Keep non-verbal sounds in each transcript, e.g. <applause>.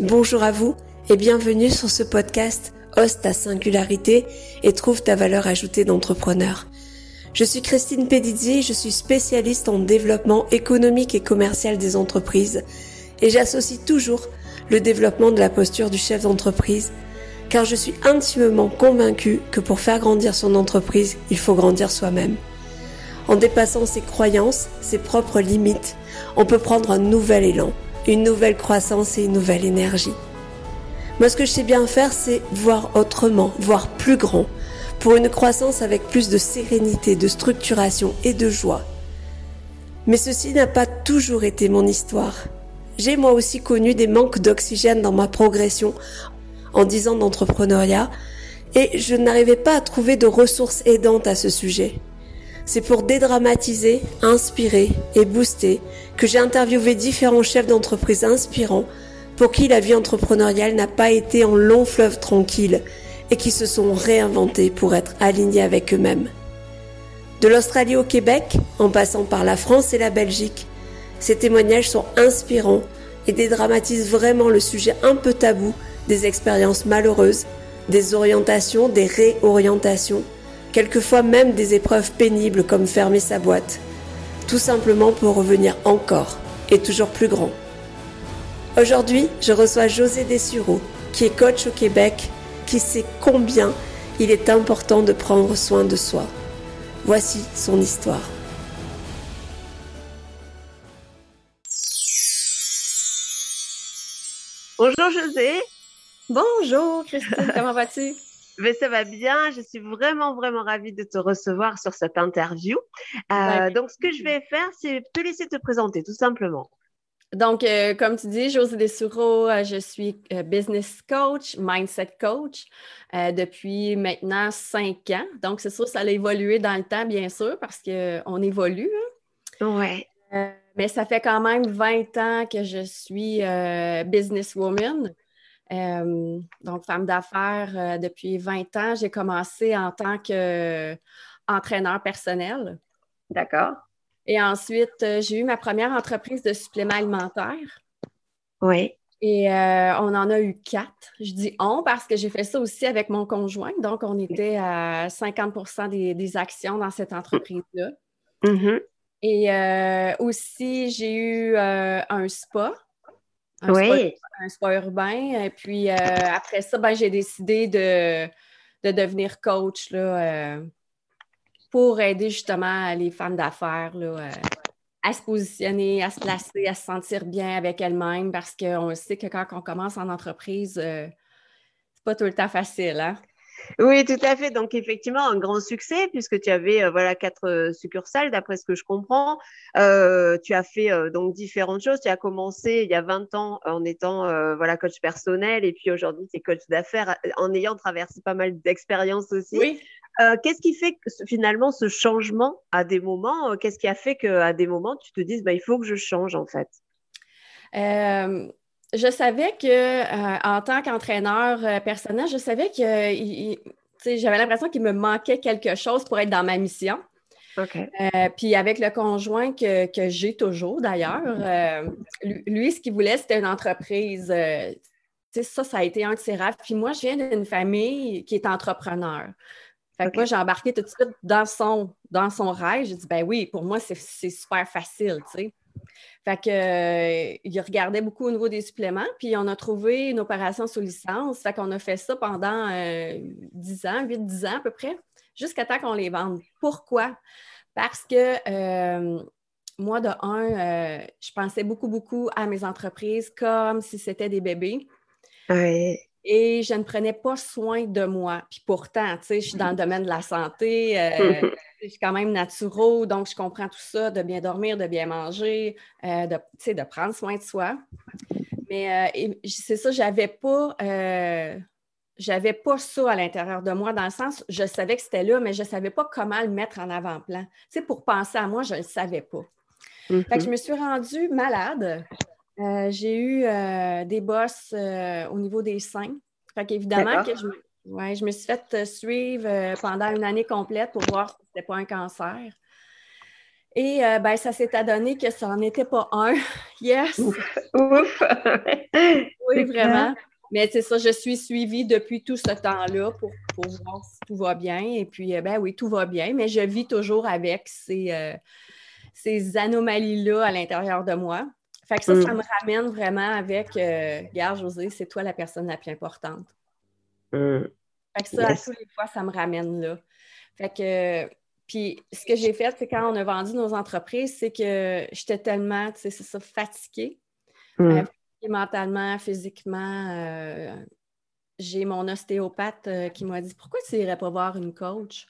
Bonjour à vous et bienvenue sur ce podcast Ose ta singularité et trouve ta valeur ajoutée d'entrepreneur. Je suis Christine Pedizzi, je suis spécialiste en développement économique et commercial des entreprises et j'associe toujours le développement de la posture du chef d'entreprise car je suis intimement convaincue que pour faire grandir son entreprise, il faut grandir soi-même. En dépassant ses croyances, ses propres limites, on peut prendre un nouvel élan une nouvelle croissance et une nouvelle énergie. Moi, ce que je sais bien faire, c'est voir autrement, voir plus grand, pour une croissance avec plus de sérénité, de structuration et de joie. Mais ceci n'a pas toujours été mon histoire. J'ai moi aussi connu des manques d'oxygène dans ma progression en 10 ans d'entrepreneuriat et je n'arrivais pas à trouver de ressources aidantes à ce sujet. C'est pour dédramatiser, inspirer et booster que j'ai interviewé différents chefs d'entreprise inspirants pour qui la vie entrepreneuriale n'a pas été en long fleuve tranquille et qui se sont réinventés pour être alignés avec eux-mêmes. De l'Australie au Québec, en passant par la France et la Belgique, ces témoignages sont inspirants et dédramatisent vraiment le sujet un peu tabou des expériences malheureuses, des orientations, des réorientations, quelquefois même des épreuves pénibles comme fermer sa boîte, tout simplement pour revenir encore et toujours plus grand. Aujourd'hui, je reçois José Dessureau, qui est coach au Québec, qui sait combien il est important de prendre soin de soi. Voici son histoire. Bonjour José. Bonjour Christine, <laughs> comment vas-tu? Mais ça va bien. Je suis vraiment, vraiment ravie de te recevoir sur cette interview. Euh, donc, ce que je vais faire, c'est te laisser te présenter, tout simplement. Donc, euh, comme tu dis, José Dessureau, euh, je suis business coach, mindset coach depuis maintenant cinq ans. Donc, c'est sûr, ça a évolué dans le temps, bien sûr, parce qu'on évolue. Hein. Ouais. mais ça fait quand même 20 ans que je suis businesswoman. Euh, donc, femme d'affaires euh, depuis 20 ans. J'ai commencé en tant qu'entraîneur personnel. D'accord. Et ensuite, euh, j'ai eu ma première entreprise de suppléments alimentaires. Oui. Et on en a eu quatre. Je dis on parce que j'ai fait ça aussi avec mon conjoint. Donc, on était à 50% des, actions dans cette entreprise-là. Mm-hmm. Et aussi, j'ai eu un spa un, oui. spa, urbain. Et puis euh, après ça, ben, j'ai décidé de, devenir coach là, euh, pour aider justement les femmes d'affaires euh, à se positionner, à se placer, à se sentir bien avec elles-mêmes parce qu'on sait que quand on commence en entreprise, c'est pas tout le temps facile. Hein? Oui, tout à fait. Donc, effectivement, un grand succès puisque tu avais euh, voilà quatre euh, succursales, d'après ce que je comprends. Euh, tu as fait donc différentes choses. Tu as commencé il y a 20 ans en étant voilà coach personnel et puis aujourd'hui, tu es coach d'affaires en ayant traversé pas mal d'expériences aussi. Oui. Qu'est-ce qui fait que, finalement ce changement à des moments Qu'est-ce qui a fait qu'à des moments, tu te dises bah, il faut que je change en fait? Je savais que euh, en tant qu'entraîneur euh, personnel, je savais que j'avais l'impression qu'il me manquait quelque chose pour être dans ma mission. Euh, puis avec le conjoint que, j'ai toujours d'ailleurs, lui, ce qu'il voulait, c'était une entreprise. ça, ça a été un de ses rêves. Puis moi, je viens d'une famille qui est entrepreneur. Fait que moi, j'ai embarqué tout de suite dans son, dans son rêve. J'ai dit, ben oui, pour moi, c'est super facile, tu sais. Fait que, euh, il regardait beaucoup au niveau des suppléments, puis on a trouvé une opération sous licence. Fait qu'on a fait ça pendant 10 euh, ans, 8-10 ans à peu près, jusqu'à temps qu'on les vende. Pourquoi? Parce que euh, moi, de un, je pensais beaucoup, beaucoup à mes entreprises comme si c'était des bébés. Oui et je ne prenais pas soin de moi. Puis pourtant, tu sais, je suis dans le domaine de la santé, euh, <laughs> je suis quand même naturelle, donc je comprends tout ça, de bien dormir, de bien manger, euh, de, de prendre soin de soi. Mais euh, c'est ça, j'avais pas, j'avais pas ça à l'intérieur de moi, dans le sens, je savais que c'était là, mais je ne savais pas comment le mettre en avant-plan. Tu sais, pour penser à moi, je ne le savais pas. Fait que je mm-hmm. me suis rendue malade. Euh, j'ai eu euh, des bosses euh, au niveau des seins. Fait qu'évidemment que je, ouais, je me suis fait suivre pendant une année complète pour voir si ce n'était pas un cancer. Et euh, ben, ça s'est adonné que ça n'en était pas un. <laughs> yes! Ouf! Ouf. <laughs> oui, vraiment. Mais c'est ça, je suis suivie depuis tout ce temps-là pour, voir si tout va bien. Et puis, euh, ben oui, tout va bien, mais je vis toujours avec ces, euh, ces anomalies-là à l'intérieur de moi. Fait que ça, ça mm. me ramène vraiment avec, euh, regarde, José, c'est toi la personne la plus importante. Mm. Fait que ça, à tous les fois, ça me ramène là. Fait que, puis ce que j'ai fait, c'est quand on a vendu nos entreprises, c'est que j'étais tellement, tu sais, c'est ça, fatiguée. Mm mentalement, physiquement, euh, j'ai mon ostéopathe euh, qui m'a dit Pourquoi tu n'irais pas voir une coach?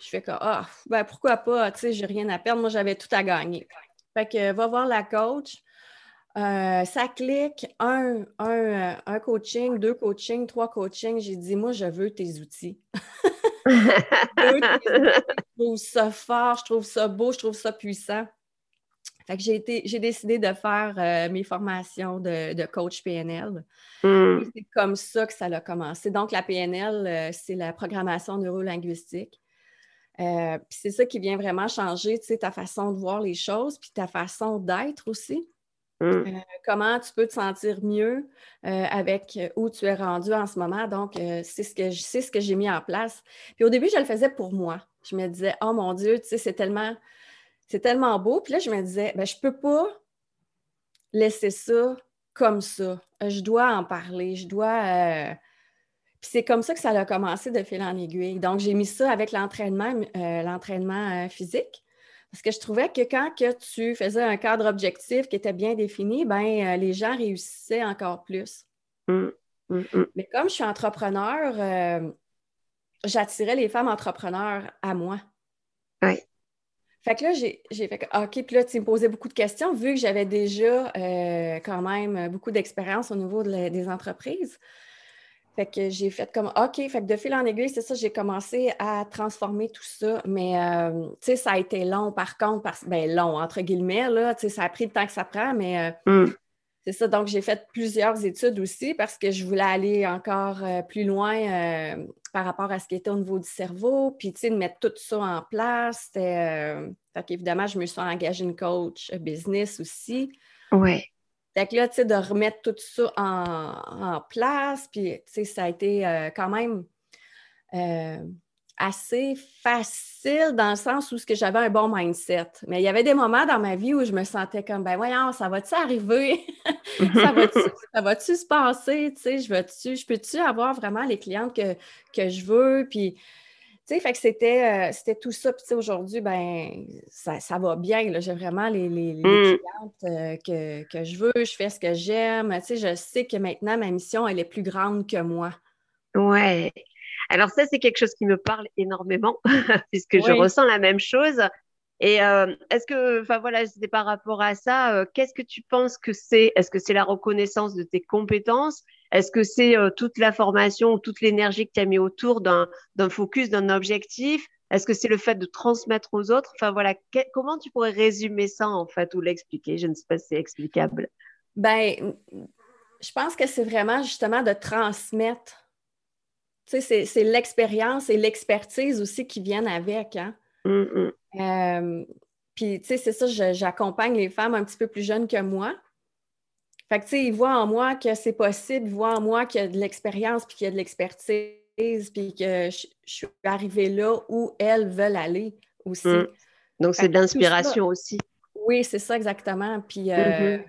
Je fais que Ah, ben pourquoi pas, tu sais, j'ai rien à perdre, moi j'avais tout à gagner. Fait que va voir la coach. Euh, ça clique, un, un, coaching, deux coachings, trois coachings. J'ai dit, moi, je veux tes outils. je trouve ça fort, je trouve ça beau, je trouve ça puissant. Fait que j'ai j'ai décidé de faire euh, mes formations de, coach PNL. Hmm. C'est comme ça que ça a commencé. Donc, la PNL, euh, c'est la programmation neurolinguistique. Euh, puis c'est ça qui vient vraiment changer, tu sais, ta façon de voir les choses, puis ta façon d'être aussi. Hmm. comment tu peux te sentir mieux avec où tu es rendu en ce moment? Donc, c'est ce que c'est ce que j'ai mis en place. Puis au début, je le faisais pour moi. Je me disais, oh mon Dieu, tu sais, c'est tellement c'est tellement beau. Puis là, je me disais, ben, je ne peux pas laisser ça comme ça. Je dois en parler. Je dois. Euh, puis c'est comme ça que ça a commencé de fil en aiguille. Donc, j'ai mis ça avec l'entraînement, euh, l'entraînement euh, physique. Parce que je trouvais que quand que tu faisais un cadre objectif qui était bien défini, ben, les gens réussissaient encore plus. Mmh, mmh, mmh. Mais comme je suis entrepreneur, j'attirais les femmes entrepreneurs à moi. Oui. Fait que là, j'ai fait OK, puis là, tu me posais beaucoup de questions, vu que j'avais déjà euh, quand même beaucoup d'expérience au niveau des entreprises. Fait que j'ai fait comme OK, fait que de fil en aiguille, c'est ça, j'ai commencé à transformer tout ça. Mais euh, tu sais, ça a été long par contre, parce, ben long, entre guillemets, là, tu sais, ça a pris le temps que ça prend, mais euh, mm. c'est ça. Donc, j'ai fait plusieurs études aussi parce que je voulais aller encore plus loin par rapport à ce qui était au niveau du cerveau, puis tu sais, de mettre tout ça en place. Euh, fait qu'évidemment, je me suis engagée une coach business aussi. Oui. Fait que là, tu sais, de remettre tout ça en, place, puis tu sais, ça a été euh, quand même euh, assez facile dans le sens où j'avais un bon mindset. Mais il y avait des moments dans ma vie où je me sentais comme, ben voyons, ça va-tu arriver? <laughs> <laughs> ça va-tu se passer? Tu sais, je, veux-tu, je peux-tu avoir vraiment les clientes que, que je veux? Puis, tu sais, fait que c'était, euh, c'était tout ça. Puis, aujourd'hui, ben ça, ça, va bien. J'ai vraiment les, les, mm. clientes euh, que, que, je veux. Je fais ce que j'aime. Tu sais, je sais que maintenant, ma mission, elle est plus grande que moi. Ouais. Alors ça, c'est quelque chose qui me parle énormément, <laughs> puisque je ressens la même chose. Et euh, est-ce que, enfin voilà, c'était par rapport à ça, qu'est-ce que tu penses que c'est? Est-ce que c'est la reconnaissance de tes compétences? Est-ce que c'est euh, toute la formation, toute l'énergie que tu as mis autour d'un focus, d'un objectif? Est-ce que c'est le fait de transmettre aux autres? Enfin voilà, comment tu pourrais résumer ça en fait ou l'expliquer? Je ne sais pas si c'est explicable. Ben, je pense que c'est vraiment justement de transmettre c'est l'expérience et l'expertise aussi qui viennent avec. Hein? Euh, puis, tu sais, c'est ça, j'accompagne les femmes un petit peu plus jeunes que moi. Fait que, tu sais, ils voient en moi que c'est possible, ils voient en moi qu'il y a de l'expérience, puis qu'il y a de l'expertise, puis que je, suis arrivée là où elles veulent aller aussi. Mm. Donc, c'est de l'inspiration aussi. Oui, c'est ça exactement. Puis, euh, mm-hmm.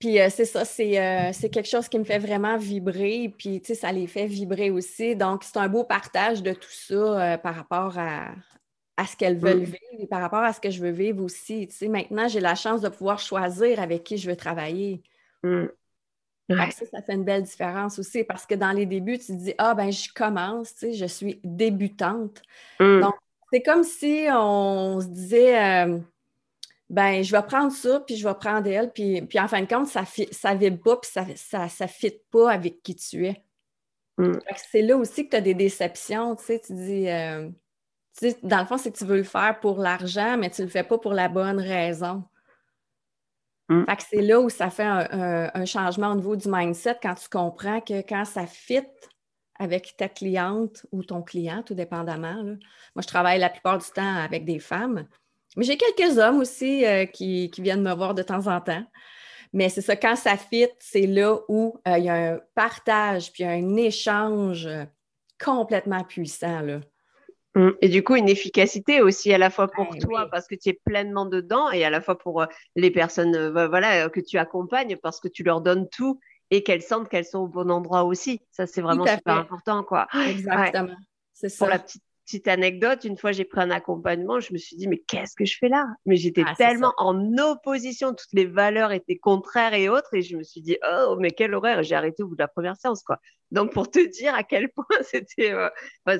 Puis euh, c'est ça, euh, c'est, quelque chose qui me fait vraiment vibrer, puis tu sais, ça les fait vibrer aussi. Donc, c'est un beau partage de tout ça euh, par rapport à, ce qu'elles veulent mm. vivre et par rapport à ce que je veux vivre aussi. Tu sais, maintenant, j'ai la chance de pouvoir choisir avec qui je veux travailler. Mm. Ça, ça fait une belle différence aussi parce que dans les débuts, tu te dis Ah, ben, je commence, tu sais, je suis débutante. Mm. Donc, c'est comme si on se disait ben je vais prendre ça, puis je vais prendre elle, puis, puis en fin de compte, ça ne vibre pas, puis ça ne ça, ça fit pas avec qui tu es. Mm. C'est là aussi que tu as des déceptions, tu sais, tu dis, euh, sais, dans le fond, c'est que tu veux le faire pour l'argent, mais tu ne le fais pas pour la bonne raison. Mm. Fait que c'est là où ça fait un, changement au niveau du mindset quand tu comprends que quand ça fit avec ta cliente ou ton client, tout dépendamment. Moi, je travaille la plupart du temps avec des femmes. Mais j'ai quelques hommes aussi euh, qui, viennent me voir de temps en temps. Mais c'est ça, quand ça fit, c'est là où euh, il y a un partage puis un échange complètement puissant. Là. Mmh. Et du coup, une efficacité aussi à la fois pour toi parce que tu es pleinement dedans et à la fois pour les personnes voilà, que tu accompagnes parce que tu leur donnes tout et qu'elles sentent qu'elles sont au bon endroit aussi. Ça, c'est vraiment super important. Quoi. <gasps> Exactement. C'est ça. Pour la petite petite anecdote, une fois j'ai pris un accompagnement, je me suis dit, mais qu'est-ce que je fais là? Mais j'étais ah, tellement en opposition, toutes les valeurs étaient contraires et autres, et je me suis dit, oh, mais quel horaire? J'ai arrêté au bout de la première séance, quoi. Donc, pour te dire à quel <laughs> point c'était euh,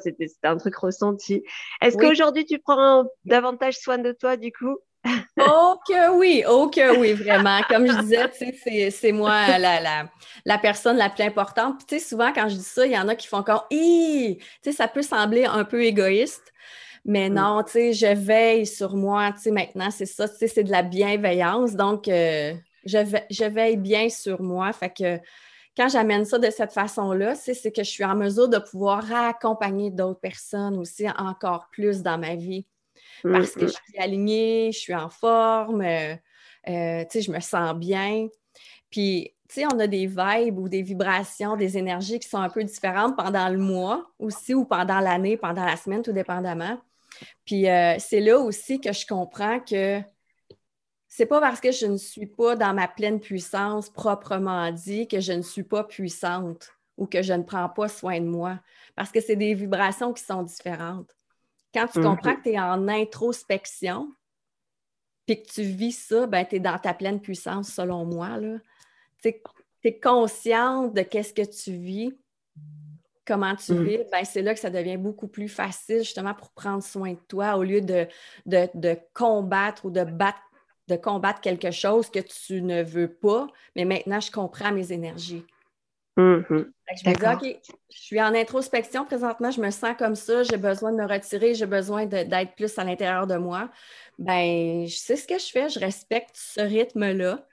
c'était, un truc ressenti. Est-ce qu'aujourd'hui, tu prends davantage soin de toi, du coup? Oh que oui, oh que oui, vraiment. Comme je disais, c'est moi la, la, personne la plus importante. Puis, tu sais, souvent, quand je dis ça, il y en a qui font encore « tu sais, ça peut sembler un peu égoïste, mais mm. non, tu sais, je veille sur moi, tu sais, maintenant, c'est ça, tu sais, c'est de la bienveillance. Donc, euh, je, veille bien sur moi. Fait que quand j'amène ça de cette façon-là, c'est que je suis en mesure de pouvoir accompagner d'autres personnes aussi encore plus dans ma vie. Mmh, parce que mmh. je suis alignée, je suis en forme, euh, euh, je me sens bien. Puis, tu sais, on a des vibes ou des vibrations, des énergies qui sont un peu différentes pendant le mois aussi ou pendant l'année, pendant la semaine, tout dépendamment. Puis, euh, c'est là aussi que je comprends que c'est pas parce que je ne suis pas dans ma pleine puissance proprement dit que je ne suis pas puissante ou que je ne prends pas soin de moi, parce que c'est des vibrations qui sont différentes. Quand tu comprends que tu es en introspection, puis que tu vis ça, ben, tu es dans ta pleine puissance, selon moi. Tu es, consciente de qu'est-ce que tu vis, comment tu mhm. vis, ben, c'est là que ça devient beaucoup plus facile, justement, pour prendre soin de toi, au lieu de, de, combattre ou de battre de combattre quelque chose que tu ne veux pas, mais maintenant, je comprends mes énergies. Mhm. Je me dis, OK, je suis en introspection présentement, je me sens comme ça, j'ai besoin de me retirer, j'ai besoin d'être plus à l'intérieur de moi. Ben, je sais ce que je fais, je respecte ce rythme-là.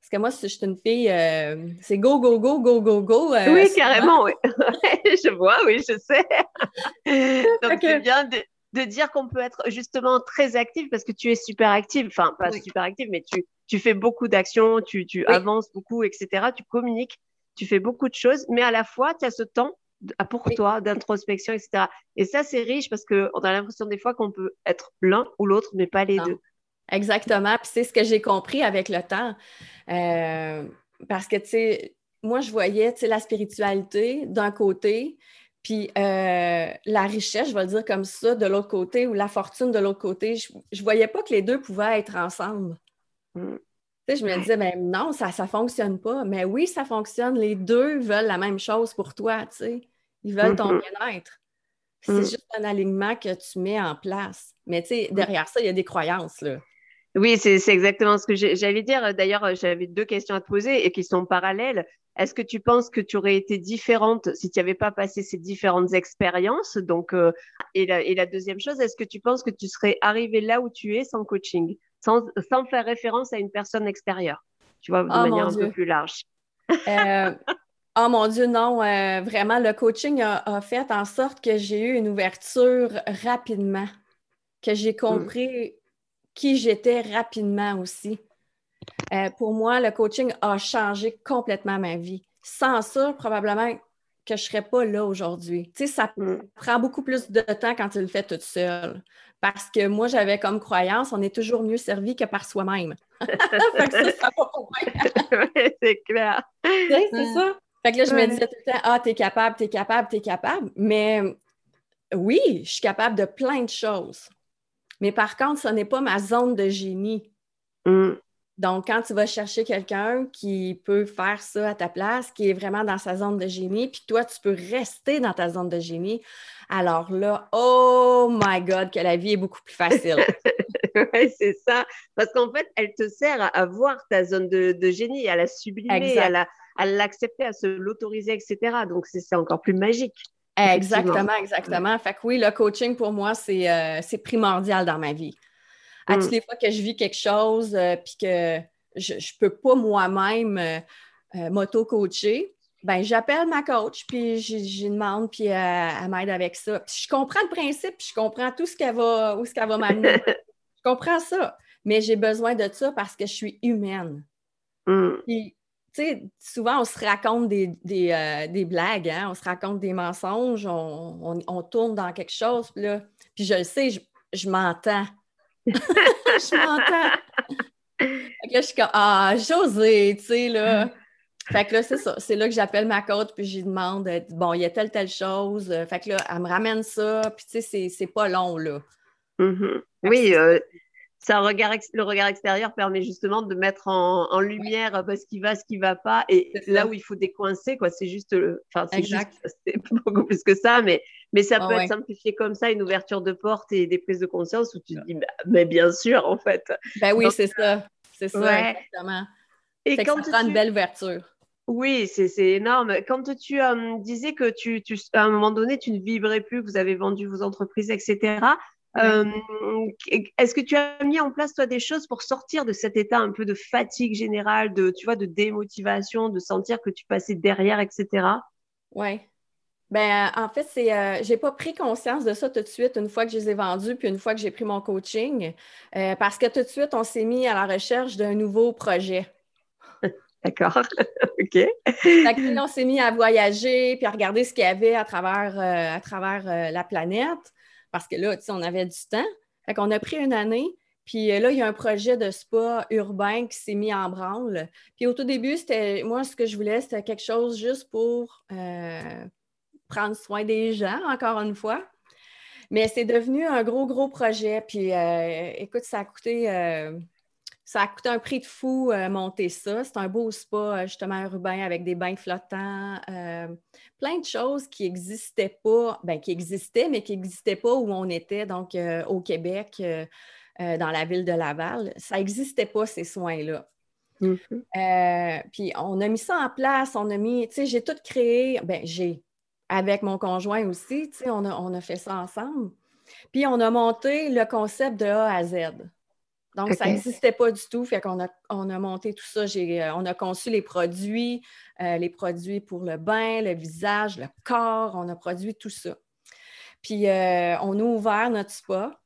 Parce que moi, si je suis une fille, euh, c'est go, go, go, go, go, go. Euh, oui, carrément, oui. <laughs> je vois, oui, je sais. <laughs> Donc, c'est bien de, dire qu'on peut être justement très active parce que tu es super active. Enfin, pas super active, mais tu, tu fais beaucoup d'actions, tu, tu avances beaucoup, etc. Tu communiques tu fais beaucoup de choses, mais à la fois, tu as ce temps pour toi d'introspection, etc. Et ça, c'est riche parce qu'on a l'impression des fois qu'on peut être l'un ou l'autre, mais pas les deux. Exactement. Puis c'est ce que j'ai compris avec le temps. Euh, parce que, tu sais, moi, je voyais, tu sais, la spiritualité d'un côté, puis euh, la richesse, je vais le dire comme ça, de l'autre côté, ou la fortune de l'autre côté. Je ne voyais pas que les deux pouvaient être ensemble. Mm je me disais, ben non, ça ne fonctionne pas. Mais oui, ça fonctionne. Les deux veulent la même chose pour toi, tu sais. Ils veulent ton mm-hmm. bien-être. C'est mm. juste un alignement que tu mets en place. Mais tu sais, mm. derrière ça, il y a des croyances, là. Oui, c'est exactement ce que j'allais dire. D'ailleurs, j'avais deux questions à te poser et qui sont parallèles. Est-ce que tu penses que tu aurais été différente si tu n'avais pas passé ces différentes expériences? Donc, euh, et, la, et la deuxième chose, est-ce que tu penses que tu serais arrivé là où tu es sans coaching? Sans, faire référence à une personne extérieure, tu vois, de oh, manière un peu plus large. Euh, oh mon Dieu, non, euh, vraiment, le coaching a, fait en sorte que j'ai eu une ouverture rapidement, que j'ai compris qui j'étais rapidement aussi. Euh, pour moi, le coaching a changé complètement ma vie. Sans ça, probablement que je ne serais pas là aujourd'hui. Tu sais, ça mm. prend beaucoup plus de temps quand tu le fais toute seule. Parce que moi, j'avais comme croyance, on est toujours mieux servi que par soi-même. <laughs> <laughs> c'est clair. c'est ça. Fait que là, je me disais tout le temps, ah, t'es capable, t'es capable, t'es capable. Mais oui, je suis capable de plein de choses. Mais par contre, ce n'est pas ma zone de génie. Mm. Donc, quand tu vas chercher quelqu'un qui peut faire ça à ta place, qui est vraiment dans sa zone de génie, puis toi, tu peux rester dans ta zone de génie, alors là, oh my God, que la vie est beaucoup plus facile. <laughs> oui, c'est ça. Parce qu'en fait, elle te sert à, voir ta zone de, génie, à la sublimer, à l'accepter, à, se l'autoriser, etc. Donc, c'est encore plus magique. Exactement, exactement. Fait que oui, le coaching pour moi, c'est euh, primordial dans ma vie à toutes mm. les fois que je vis quelque chose euh, puis que je ne peux pas moi-même euh, euh, m'auto-coacher, ben j'appelle ma coach, puis j'y demande, puis elle m'aide avec ça. Puis je comprends le principe, puis je comprends tout ce qu'elle va, où ce qu'elle va m'amener. <laughs> Je comprends ça, mais j'ai besoin de ça parce que je suis humaine. Mm. Puis, tu sais, souvent, on se raconte des, euh, blagues, hein? on se raconte des mensonges, on, tourne dans quelque chose, puis là, puis je le sais, je, m'entends. Je m'entends. Fait que là, je suis comme, ah, José, tu sais, là. Fait que là, c'est ça. C'est là que j'appelle ma coach, puis je lui demande, euh, bon, il y a telle, telle chose. Fait que là, elle me ramène ça, puis tu sais, c'est pas long, là. Mm-hmm. Oui, euh, ça, regard, le regard extérieur permet justement de mettre en, lumière euh, ce qui va, ce qui va pas, et là où il faut décoincer, quoi. C'est juste, enfin, c'est juste, <laughs> c'est beaucoup plus que ça, mais, mais ça peut être simplifié comme ça, une ouverture de porte et des prises de conscience où tu te dis, bah, mais bien sûr, en fait. Ben oui, c'est ça, c'est ça, exactement. Et quand ça prend une belle ouverture. Oui, c'est énorme. Quand tu euh, disais que tu, tu, à un moment donné, tu ne vibrais plus, vous avez vendu vos entreprises, etc., euh, est-ce que tu as mis en place, toi, des choses pour sortir de cet état un peu de fatigue générale, de, tu vois, de démotivation, de sentir que tu passais derrière, etc.? Oui. Ben, en fait, c'est, euh, j'ai pas pris conscience de ça tout de suite une fois que je les ai vendus, puis une fois que j'ai pris mon coaching, parce que tout de suite, on s'est mis à la recherche d'un nouveau projet. <laughs> D'accord. <laughs> OK. on s'est mis à voyager puis à regarder ce qu'il y avait à travers, euh, à travers euh, la planète parce que là, tu sais, on avait du temps. Fait qu'on a pris une année. Puis euh, là, il y a un projet de spa urbain qui s'est mis en branle. Puis au tout début, c'était moi, ce que je voulais, c'était quelque chose juste pour prendre soin des gens, encore une fois. Mais c'est devenu un gros, gros projet. Puis écoute, ça a coûté ça a coûté un prix de fou euh, monter ça. C'est un beau spa, euh, justement, urbain avec des bains flottants, euh, plein de choses qui n'existaient pas, bien, qui existaient, mais qui n'existaient pas où on était, donc au Québec, dans la ville de Laval. Ça n'existait pas, ces soins-là. Mm-hmm. puis on a mis ça en place, on a mis, tu sais, j'ai tout créé, ben j'ai, avec mon conjoint aussi, tu sais, on a, on a fait ça ensemble. Puis on a monté le concept de A à Z. Donc, ça n'existait pas du tout. Fait qu'on a, on a monté tout ça. J'ai, euh, on a conçu les produits, euh, les produits pour le bain, le visage, le corps. On a produit tout ça. Puis, euh, on a ouvert notre spa.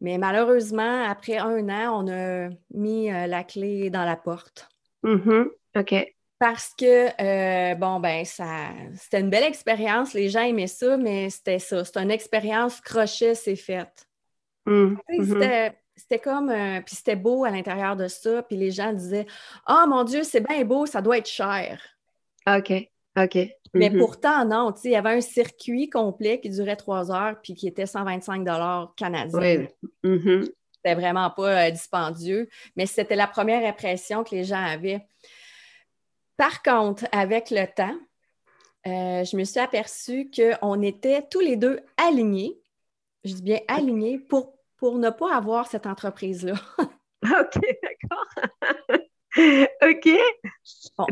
Mais malheureusement, après un an, on a mis la clé dans la porte. Mm-hmm. OK. Parce que, bon, ben, ça, c'était une belle expérience. Les gens aimaient ça, mais c'était ça. C'était une expérience crochet, c'est fait. Mm-hmm. C'était c'était comme, euh, puis c'était beau à l'intérieur de ça, puis les gens disaient Ah mon Dieu, c'est bien beau, ça doit être cher. OK, OK. Mais mhm. pourtant, non, tu sais, il y avait un circuit complet qui durait trois heures, puis qui était 125 canadiens. Oui. Mhm. C'était vraiment pas euh, dispendieux, mais c'était la première impression que les gens avaient. Par contre, avec le temps, euh, je me suis aperçue qu'on était tous les deux alignés, je dis bien alignés, pour pour ne pas avoir cette entreprise-là. <laughs> OK, d'accord. <laughs> OK.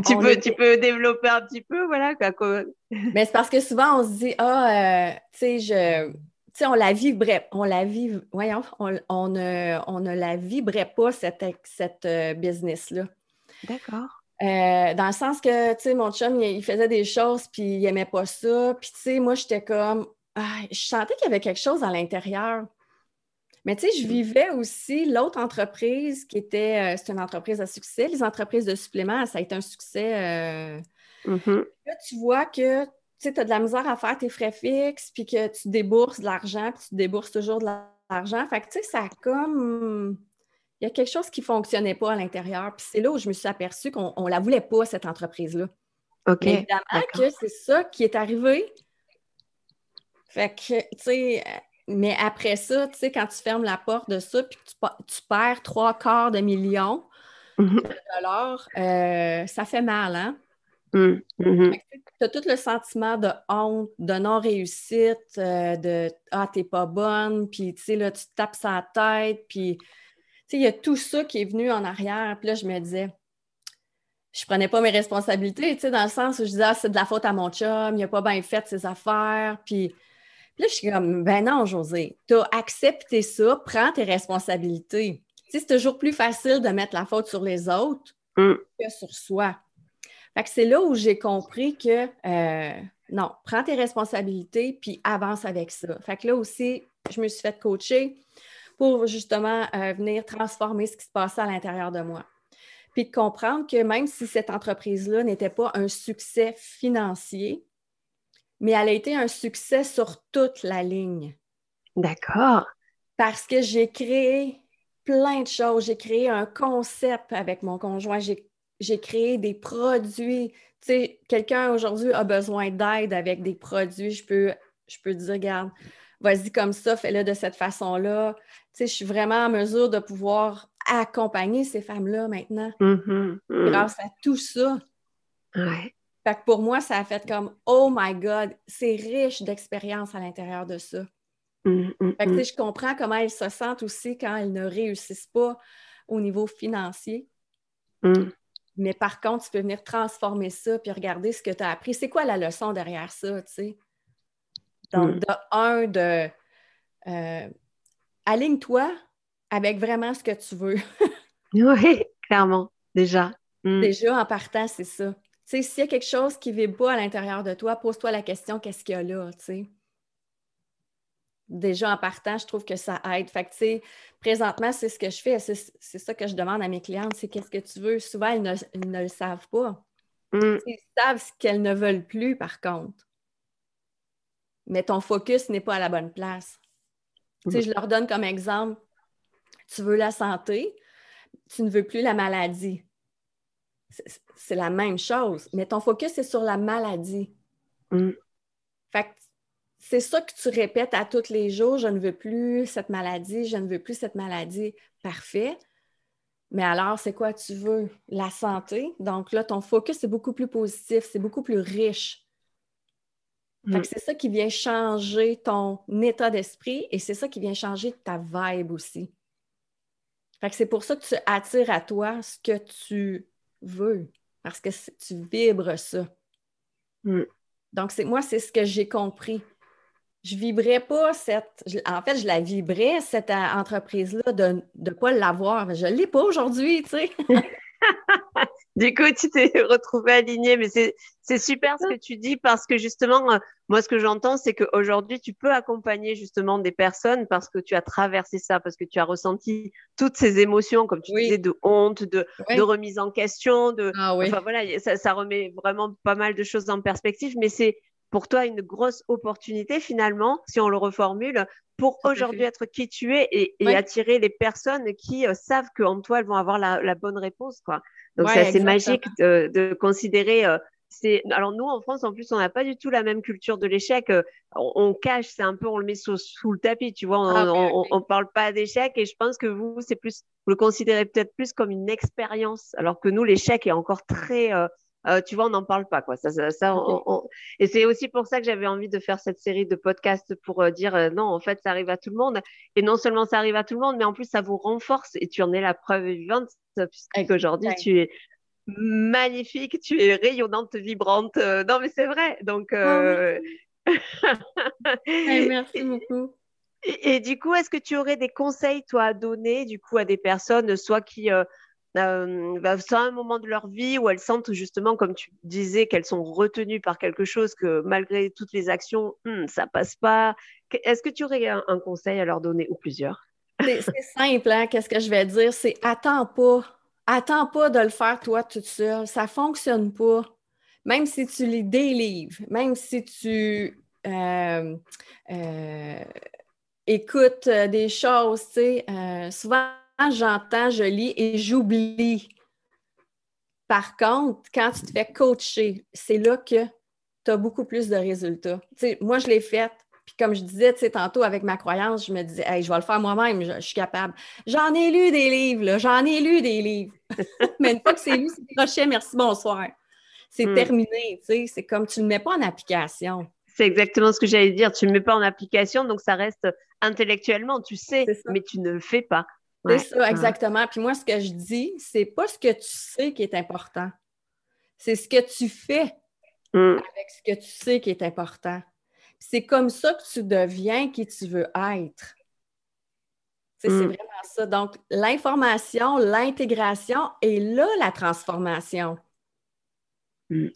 tu, peux, tu peux développer un petit peu, voilà. Quoi. Mais c'est parce que souvent, on se dit, ah, euh, tu sais, je. Tu sais, on la vibrait, on la vive, voyons, on, on, ne, on ne la vibrait pas, cette, cette euh, business-là. D'accord. Euh, dans le sens que, tu sais, mon chum, il, faisait des choses, puis il n'aimait pas ça. Puis, tu sais, moi, j'étais comme, ah, je sentais qu'il y avait quelque chose à l'intérieur. Mais tu sais, je vivais aussi l'autre entreprise qui était, euh, c'est une entreprise à succès. Les entreprises de suppléments, ça a été un succès. Euh. Mm-hmm. Là, tu vois que tu as de la misère à faire tes frais fixes, puis que tu débourses de l'argent, puis tu débourses toujours de l'argent. Fait que tu sais, ça a comme. Il y a quelque chose qui ne fonctionnait pas à l'intérieur. Puis c'est là où je me suis aperçue qu'on ne la voulait pas, cette entreprise-là. OK. évidemment que c'est ça qui est arrivé. Fait que, tu sais, mais après ça, tu sais, quand tu fermes la porte de ça, puis que tu, perds trois quarts de million mm-hmm. de dollars, euh, ça fait mal, hein? Mm, mm-hmm. Tu as tout le sentiment de honte, de non-réussite, euh, de Ah, t'es pas bonne, puis tu sais, là, tu te tapes sa tête, puis tu sais, il y a tout ça qui est venu en arrière. Puis là, je me disais, je prenais pas mes responsabilités, tu sais, dans le sens où je disais, ah, c'est de la faute à mon chum, il a pas bien fait ses affaires, puis là, je suis comme, ben non, José, tu as accepté ça, prends tes responsabilités. Tu sais, c'est toujours plus facile de mettre la faute sur les autres mm. que sur soi. Fait que c'est là où j'ai compris que euh, non, prends tes responsabilités puis avance avec ça. Fait que là aussi, je me suis fait coacher pour justement euh, venir transformer ce qui se passait à l'intérieur de moi. Puis de comprendre que même si cette entreprise-là n'était pas un succès financier, mais elle a été un succès sur toute la ligne. D'accord. Parce que j'ai créé plein de choses. J'ai créé un concept avec mon conjoint. J'ai créé des produits. Tu sais, quelqu'un aujourd'hui a besoin d'aide avec des produits. Je peux, je peux dire, regarde, vas-y comme ça, fais-le de cette façon-là. Tu sais, je suis vraiment en mesure de pouvoir accompagner ces femmes-là maintenant mm-hmm, mm. grâce à tout ça. Ouais. Fait que pour moi, ça a fait comme Oh my God, c'est riche d'expérience à l'intérieur de ça. Mm, mm, fait que, je comprends comment elles se sentent aussi quand elles ne réussissent pas au niveau financier. Mais par contre, tu peux venir transformer ça puis regarder ce que tu as appris. C'est quoi la leçon derrière ça, tu sais? Donc, de un, de euh, aligne-toi avec vraiment ce que tu veux. <laughs> oui, clairement, déjà. Mm. Déjà, en partant, c'est ça. Sais, s'il y a quelque chose qui ne vit pas à l'intérieur de toi, pose-toi la question qu'est-ce qu'il y a là, tu sais? Déjà, en partant, je trouve que ça aide. Fait que, tu sais, présentement, c'est ce que je fais. C'est ça que je demande à mes clientes, c'est qu'est-ce que tu veux? Souvent, elles ne, le savent pas. Mm. Ils savent ce qu'elles ne veulent plus, par contre mais ton focus n'est pas à la bonne place. Tu sais, je leur donne comme exemple, tu veux la santé, tu ne veux plus la maladie. C'est la même chose, mais ton focus est sur la maladie. Mm. Fait c'est ça que tu répètes à tous les jours, je ne veux plus cette maladie, je ne veux plus cette maladie. Parfait. Mais alors, c'est quoi tu veux? La santé. Donc là, ton focus est beaucoup plus positif, c'est beaucoup plus riche. Mm. c'est ça qui vient changer ton état d'esprit et c'est ça qui vient changer ta vibe aussi. Fait que c'est pour ça que tu attires à toi ce que tu veux, parce que tu vibres ça. Mm. Donc, c'est moi, c'est ce que j'ai compris. Je vibrais pas cette. En fait, je la vibrais, cette euh, entreprise-là, de ne pas l'avoir. Je ne l'ai pas aujourd'hui, tu sais. <laughs> <laughs> du coup, tu t'es <laughs> retrouvé aligné, mais c'est super ce que tu dis parce que justement, euh, moi, ce que j'entends, c'est qu'aujourd'hui, tu peux accompagner justement des personnes parce que tu as traversé ça, parce que tu as ressenti toutes ces émotions, comme tu disais, de honte, de, de, remise en question, de, ah enfin voilà, ça, ça, remet vraiment pas mal de choses en perspective, mais c'est pour toi une grosse opportunité finalement, si on le reformule, pour aujourd'hui être qui tu es et, attirer les personnes qui euh, savent qu'en toi, elles vont avoir la, bonne réponse. Quoi. Donc, c'est assez magique de, considérer. Euh, alors nous en France en plus on n'a pas du tout la même culture de l'échec euh, on, cache c'est un peu on le met sous, sous le tapis tu vois on, ah, on, parle pas d'échec et je pense que vous c'est plus vous le considérez peut-être plus comme une expérience alors que nous l'échec est encore très euh, tu vois, on n'en parle pas, quoi. Ça, ça, Et c'est aussi pour ça que j'avais envie de faire cette série de podcasts pour euh, dire euh, non, en fait, ça arrive à tout le monde. Et non seulement ça arrive à tout le monde, mais en plus, ça vous renforce et tu en es la preuve vivante, puisqu'aujourd'hui, tu es magnifique, tu es rayonnante, vibrante. non, mais c'est vrai. Donc. Oh, <laughs> merci beaucoup. Et, du coup, est-ce que tu aurais des conseils, toi, à donner, du coup, à des personnes, soit qui euh, bah, à un moment de leur vie où elles sentent justement, comme tu disais, qu'elles sont retenues par quelque chose, que malgré toutes les actions, hmm, ça passe pas. Est-ce que tu aurais un, conseil à leur donner ou plusieurs? <laughs> C'est simple, hein? qu'est-ce que je vais dire? C'est attends pas. Attends pas de le faire toi toute seule. Ça fonctionne pas. Même si tu lis des livres, même si tu euh, euh, écoutes des choses, tu sais, souvent j'entends, je lis et j'oublie. Par contre, quand tu te fais coacher, c'est là que tu as beaucoup plus de résultats. moi, je l'ai fait. Puis comme je disais tantôt avec ma croyance, je me disais, je vais le faire moi-même, je, suis capable. J'en ai lu des livres, j'en ai lu des livres. <laughs> Mais une fois que c'est lu, c'est crochet, merci, bonsoir. C'est hmm. terminé, c'est comme tu ne le mets pas en application. C'est exactement ce que j'allais dire. Tu ne le mets pas en application, donc ça reste intellectuellement, tu sais, mais tu ne le fais pas. C'est ça, exactement. Puis moi, ce que je dis, c'est pas ce que tu sais qui est important. C'est ce que tu fais mm. avec ce que tu sais qui est important. C'est comme ça que tu deviens qui tu veux être. C'est mm. vraiment ça. Donc, l'information, l'intégration et là la transformation. Mm.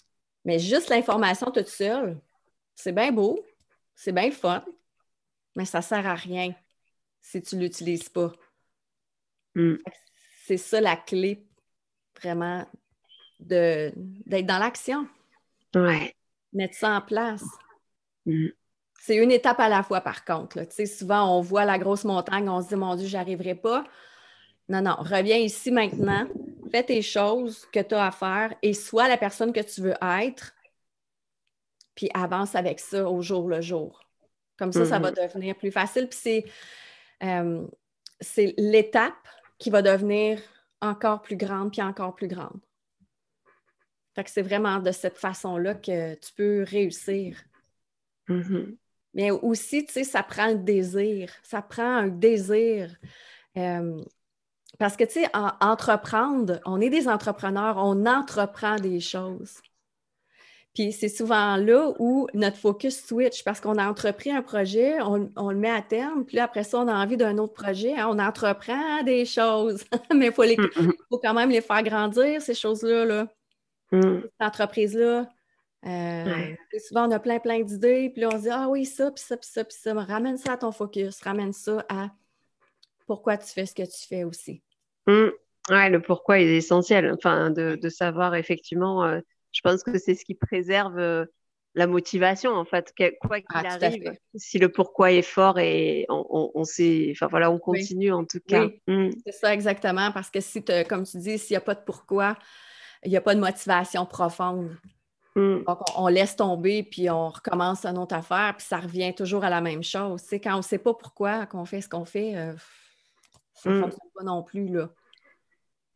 Mais juste l'information toute seule, c'est bien beau, c'est bien fun, mais ça ne sert à rien. si tu ne l'utilises pas. Mm. C'est ça la clé, vraiment, d'être dans l'action. Ouais. Mettre ça en place. Mm. C'est une étape à la fois, par contre. Souvent, on voit la grosse montagne, on se dit, mon Dieu, j'y arriverai pas. Non, non, reviens ici maintenant, fais tes choses que tu as à faire et sois la personne que tu veux être, puis avance avec ça au jour le jour. Comme ça, ça va mm-hmm. devenir plus facile. Puis euh, c'est l'étape qui va devenir encore plus grande, puis encore plus grande. Fait que c'est vraiment de cette façon-là que tu peux réussir. Mm-hmm. Mais aussi, tu sais, ça prend le désir. Ça prend un désir. Euh, parce que, tu sais, entreprendre, on est des entrepreneurs, on entreprend des choses. Puis c'est souvent là où notre focus switch parce qu'on a entrepris un projet, on, le met à terme, puis après ça, on a envie d'un autre projet. Hein, on entreprend des choses, <laughs> mais il faut, mm, mm. faut, quand même les faire grandir, ces choses-là. Là. Mm. Cette entreprise-là. Euh, souvent, on a plein, plein d'idées, puis là, on se dit Ah oui, ça, puis ça, puis ça, puis ça. Ramène ça à ton focus, ramène ça à pourquoi tu fais ce que tu fais aussi. Oui, le pourquoi est essentiel. Enfin, de, savoir effectivement. Euh, je pense que c'est ce qui préserve euh, la motivation, en fait, quoi qu'il ah, arrive. Si le pourquoi est fort et on, sait, enfin voilà, on continue en tout cas. Mm. C'est ça exactement, parce que si, comme tu dis, s'il n'y a pas de pourquoi, il n'y a pas de motivation profonde. Mm. Donc, on, laisse tomber, puis on recommence une autre affaire, puis ça revient toujours à la même chose. C'est quand on ne sait pas pourquoi qu'on fait ce qu'on fait, euh, ça ne mm. fonctionne pas non plus. Là.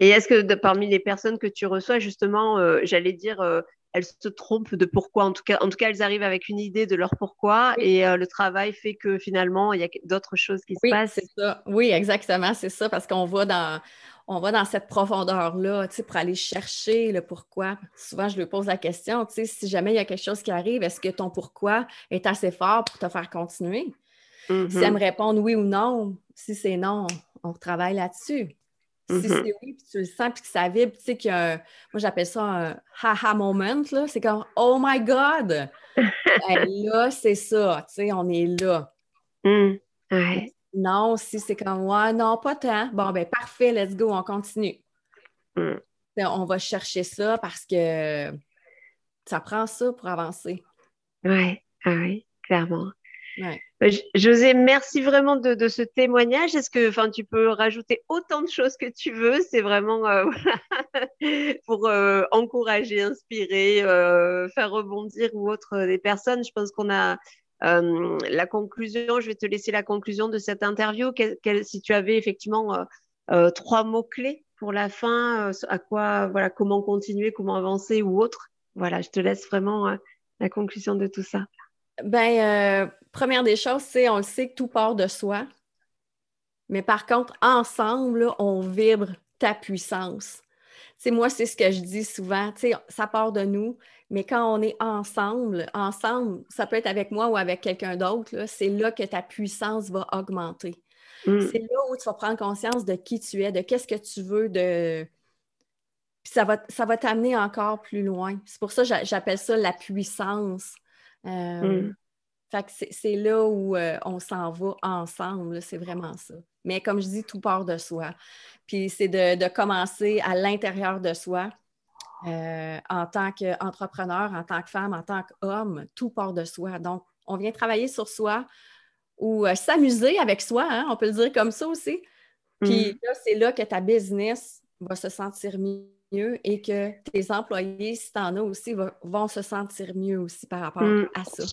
Et est-ce que parmi les personnes que tu reçois, justement, euh, j'allais dire, euh, elles se trompent de pourquoi en tout, cas, en tout cas, elles arrivent avec une idée de leur pourquoi et le travail fait que finalement, il y a d'autres choses qui se passent? Ça. Oui, exactement, c'est ça, parce qu'on va dans on va dans cette profondeur-là, tu sais, pour aller chercher le pourquoi. Souvent, je lui pose la question, tu sais, si jamais il y a quelque chose qui arrive, est-ce que ton pourquoi est assez fort pour te faire continuer? Si elle mm-hmm. me répond oui ou non, si c'est non, on travaille là-dessus. Si mm-hmm. c'est oui, puis tu le sens, puis que ça vibre, tu sais qu'il y a un, moi j'appelle ça un ha-ha moment, là, c'est comme « Oh my God! <laughs> Ben là, c'est ça, tu sais, on est là. Mm. Non, si c'est comme ouais, non, pas tant. Bon, ben parfait, let's go, on continue. Mm. On va chercher ça parce que ça prend ça pour avancer. Oui, oui, clairement. Ouais. Euh, José, merci vraiment de, ce témoignage. Est-ce que enfin, tu peux rajouter autant de choses que tu veux? C'est vraiment euh, <laughs> pour euh, encourager, inspirer, faire rebondir ou autre des personnes. Je pense qu'on a euh, la conclusion, je vais te laisser la conclusion de cette interview. si tu avais effectivement euh, euh, trois mots clés pour la fin, à quoi, voilà, comment continuer, comment avancer ou autre. Voilà, je te laisse vraiment la conclusion de tout ça. Ben, première des choses, c'est on le sait que tout part de soi. Mais par contre, ensemble, on vibre ta puissance. C'est moi, c'est ce que je dis souvent. Ça part de nous, mais quand on est ensemble, ensemble, ça peut être avec moi ou avec quelqu'un d'autre, c'est là que ta puissance va augmenter. Mm. C'est là où tu vas prendre conscience de qui tu es, de qu'est-ce que tu veux, de. Puis ça va, ça va t'amener encore plus loin. C'est pour ça que j'appelle ça la puissance. Euh, mm. c'est là où euh, on s'en va ensemble, c'est vraiment ça. Mais comme je dis, tout part de soi. Puis c'est de, commencer à l'intérieur de soi. Euh, en tant qu'entrepreneur, en tant que femme, en tant qu'homme, tout part de soi. Donc, on vient travailler sur soi ou euh, s'amuser avec soi, hein, on peut le dire comme ça aussi. Puis mm. là, c'est là que ta business va se sentir mieux et que tes employés, si tu en as aussi, vont se sentir mieux aussi par rapport mm. à ça.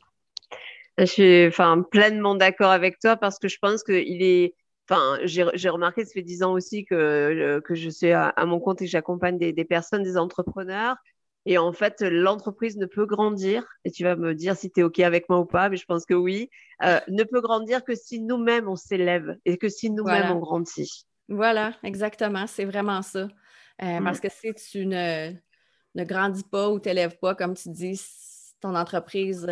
Je suis enfin, pleinement d'accord avec toi parce que je pense qu'il est Enfin, j'ai remarqué, ça fait dix ans aussi que, euh, que je suis à, mon compte et que j'accompagne des, personnes, des entrepreneurs. Et en fait, l'entreprise ne peut grandir, et tu vas me dire si tu es OK avec moi ou pas, mais je pense que oui, euh, ne peut grandir que si nous-mêmes on s'élève et que si nous-mêmes on grandit. Voilà, exactement, c'est vraiment ça. Euh, mm. Parce que si tu ne, ne grandis pas ou t'élèves pas, comme tu dis, ton entreprise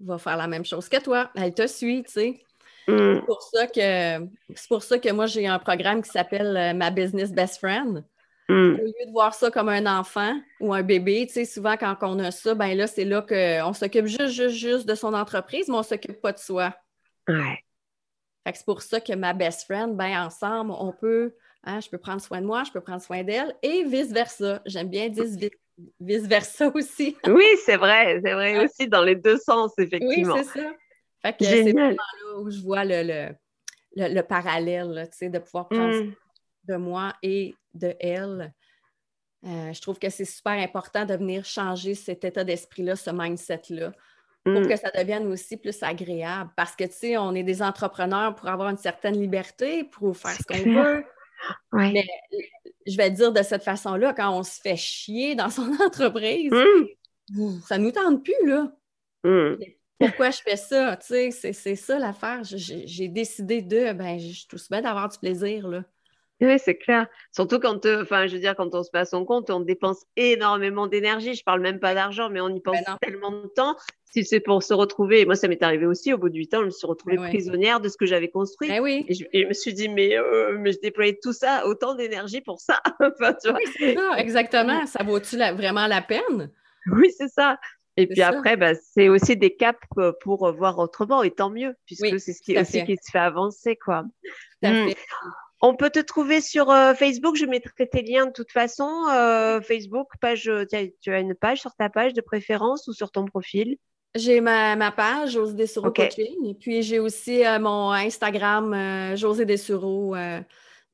va faire la même chose que toi. Elle te suit, tu sais. Mm. C'est pour ça que c'est pour ça que moi j'ai un programme qui s'appelle euh, ma business best friend. Mm. Au lieu de voir ça comme un enfant ou un bébé, tu sais, souvent quand on a ça, ben là, c'est là qu'on s'occupe juste, juste, juste de son entreprise, mais on ne s'occupe pas de soi. Ouais. c'est pour ça que ma best friend, ben ensemble, on peut, hein, je peux prendre soin de moi, je peux prendre soin d'elle et vice-versa. J'aime bien dire vice-versa <laughs> aussi. oui, c'est vrai, c'est vrai aussi dans les deux sens, effectivement. Oui, c'est ça. Fait que c'est vraiment là où je vois le, le, parallèle, tu sais, de pouvoir prendre mmh. de moi et de elle. Euh, je trouve que c'est super important de venir changer cet état d'esprit-là, ce mindset-là, pour mmh. que ça devienne aussi plus agréable. Parce que, tu sais, on est des entrepreneurs pour avoir une certaine liberté, pour faire ce qu'on veut. Mais je vais dire de cette façon-là, quand on se fait chier dans son <laughs> entreprise, mmh. ça nous tente plus, là. Pourquoi je fais ça? C'est ça l'affaire. J'ai décidé de, ben, je suis tout d'avoir du plaisir, là. Oui, c'est clair. Surtout quand, euh, enfin, je veux dire, quand on se passe son compte, on dépense énormément d'énergie. Je parle même pas d'argent, mais on y pense ben tellement de temps. Si c'est pour se retrouver, moi, ça m'est arrivé aussi. Au bout de huit ans, je me suis retrouvée ben prisonnière de ce que j'avais construit. Ben oui. et, je, me suis dit, mais, euh, mais je déployais tout ça, autant d'énergie pour ça. <laughs> enfin, tu vois. Oui, ça, exactement. Ça vaut-tu vraiment la peine? Oui, c'est ça. Et puis après, bah, c'est aussi des caps euh, pour voir autrement, et tant mieux, puisque c'est ce qui aussi qui se fait avancer, quoi. Mmh. On peut te trouver sur euh, Facebook, je mettrai tes liens de toute façon. Euh, Facebook, page, tu as une page sur ta page de préférence ou sur ton profil? J'ai ma, page, José Dessureau Coaching, et puis j'ai aussi mon Instagram, José Dessureau.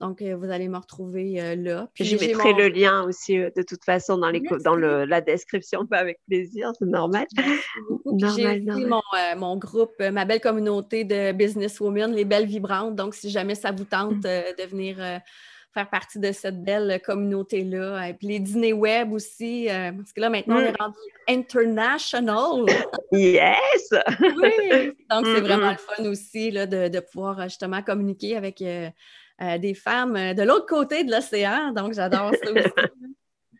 Donc, euh, vous allez me retrouver euh, là. Puis je mettrai le lien aussi euh, de toute façon dans, les dans le, la description, <laughs> avec plaisir, c'est normal. J'ai aussi mon, mon, groupe, ma belle communauté de businesswomen, les belles vibrantes. Donc, si jamais ça vous tente mm. de venir faire partie de cette belle communauté-là. Et puis les dîners web aussi, parce que là, maintenant, on est mm. rendu international. <laughs> yes! oui! Donc, c'est vraiment le fun aussi là, de, de, pouvoir justement communiquer avec euh, des femmes euh, de l'autre côté de l'océan. Donc, j'adore ça aussi. <laughs>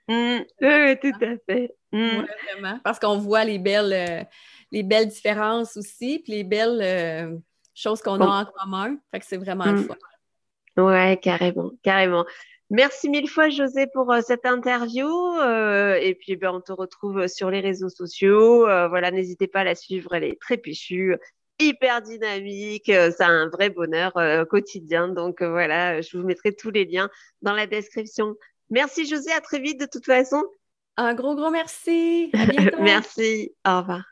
Mmh. oui, tout à fait. Mmh. vraiment. Parce qu'on voit les belles, euh, les belles différences aussi, puis les belles choses qu'on a en commun. Fait que c'est vraiment le mmh. fun. Oui, carrément, carrément. Merci mille fois, José, pour cette interview. et puis, ben, on te retrouve sur les réseaux sociaux. voilà, n'hésitez pas à la suivre. Elle est très pichue hyper dynamique, euh, c'est un vrai bonheur euh, quotidien. Donc euh, voilà, je vous mettrai tous les liens dans la description. Merci José, à très vite de toute façon. Un gros, gros merci. À <laughs> bientôt. merci. Au revoir.